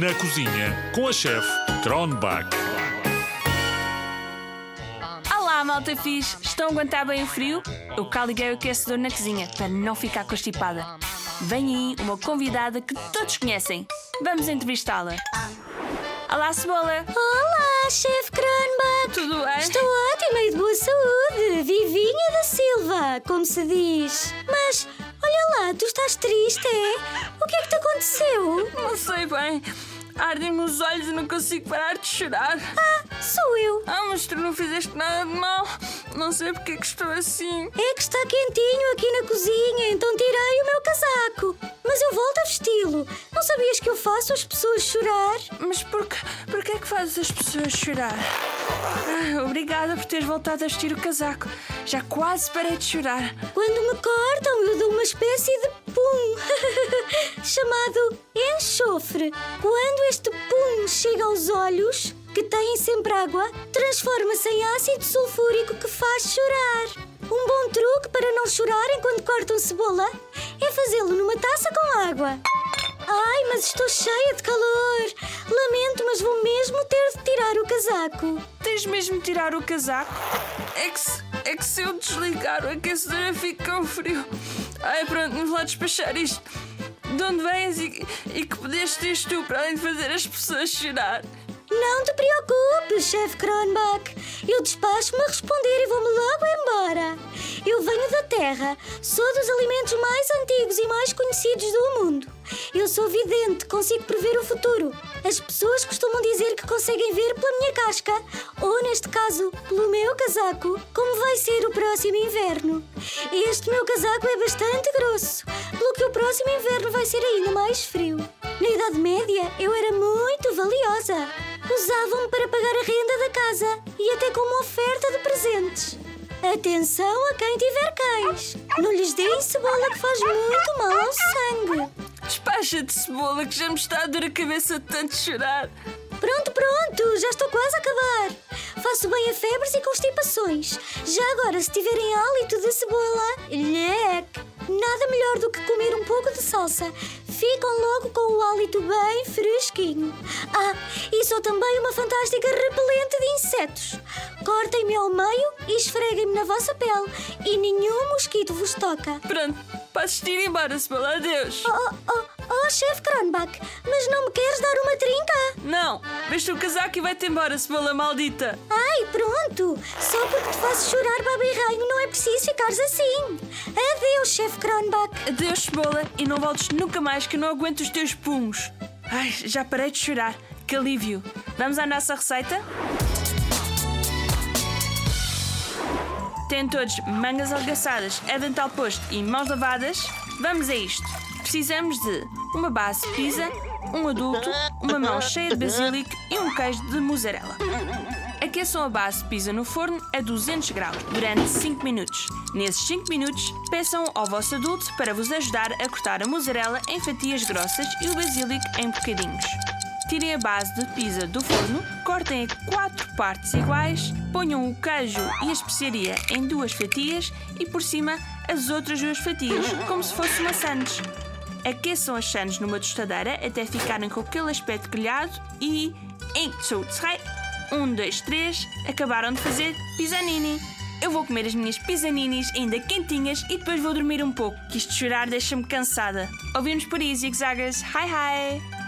Na cozinha com a chefe Kronbach. Olá, malta fixe! Estão a aguentar bem o frio? Eu cá liguei o aquecedor na cozinha para não ficar constipada. Vem aí uma convidada que todos conhecem. Vamos entrevistá-la. Olá, Cebola! Olá, chefe Kronbach! Tudo bem? Estou ótima e de boa saúde! Vivinha da Silva, como se diz. Mas, olha lá, tu estás triste, é? O que é que te aconteceu? Sei bem. Ardem-me os olhos e não consigo parar de chorar. Ah, sou eu. Ah, mas tu não fizeste nada de mal. Não sei porque é que estou assim. É que está quentinho aqui na cozinha, então tirei o meu casaco. Mas eu volto a vesti-lo. Não sabias que eu faço as pessoas chorar? Mas porquê, porquê é que fazes as pessoas chorar? Ah, obrigada por teres voltado a vestir o casaco. Já quase parei de chorar. Quando me cortam, eu dou uma espécie de pum chamado enxofre. Quando este pum chega aos olhos, que têm sempre água, transforma-se em ácido sulfúrico que faz chorar. Um bom truque para não chorar enquanto cortam cebola é fazê-lo numa taça com água. Ai, mas estou cheia de calor. Lamento, mas vou mesmo ter de tirar o casaco. Tens mesmo de tirar o casaco? É que se, é que se eu desligar o aquecedor eu fico com frio. Ai, pronto, vamos lá despachar isto. De onde vens e, e que poderes ter tu para além de fazer as pessoas chorar? Não te preocupes, chefe Kronbach. Eu despacho-me a responder e vou-me logo embora. Eu venho da Terra, sou dos alimentos mais antigos e mais conhecidos do mundo. Eu sou vidente, consigo prever o futuro. As pessoas costumam dizer que conseguem ver pela minha casca, ou neste caso, pelo meu casaco, como vai ser o próximo inverno. Este meu casaco é bastante grosso, pelo que o próximo inverno vai ser ainda mais frio. Na Idade Média, eu era muito valiosa. Usavam-me para pagar a renda da casa e até como oferta de presentes. Atenção a quem tiver cães. Não lhes deem cebola que faz muito mal ao sangue. Despacha-te, cebola, que já me está a dor a cabeça de tanto chorar. Pronto, pronto, já estou quase a acabar. Faço bem a febres e constipações. Já agora, se tiverem hálito de cebola, leque. Nada melhor do que comer um pouco de salsa. Ficam logo com o hálito bem fresquinho. Ah, e sou também uma fantástica repelente de insetos. Cortem-me ao meio e esfreguem-me na vossa pele e nenhum mosquito vos toca. Pronto, podes ir embora, cebola. Adeus. Oh, oh, oh, chefe Kronbach, mas não me queres dar uma trinca? Não, veste o casaco e vai-te embora, cebola maldita. Ai, pronto! Só porque te faço chorar, baba e rainho, não é preciso ficares assim. Adeus, chefe Kronbach. Adeus, cebola, e não voltes nunca mais que eu não aguento os teus pumos. Ai, já parei de chorar. Que alívio. Vamos à nossa receita? Têm todos mangas algaçadas, avental posto e mãos lavadas? Vamos a isto. Precisamos de uma base pizza, um adulto, uma mão cheia de basílico e um queijo de mussarela. Aqueçam a base pizza no forno a 200 graus durante 5 minutos. Nesses 5 minutos, peçam ao vosso adulto para vos ajudar a cortar a mussarela em fatias grossas e o basílico em bocadinhos. Tirem a base de pizza do forno, cortem a 4 partes iguais, ponham o queijo e a especiaria em duas fatias e por cima as outras duas fatias, como se fosse uma sandes. Aqueçam as sandes numa tostadeira até ficarem com aquele aspecto grelhado e, 2, 1, 2, 3, acabaram de fazer pizzanini. Eu vou comer as minhas pizzaninis ainda quentinhas e depois vou dormir um pouco, que isto chorar deixa-me cansada. Ouvimos por aí, zigzaggers. Hi, hi!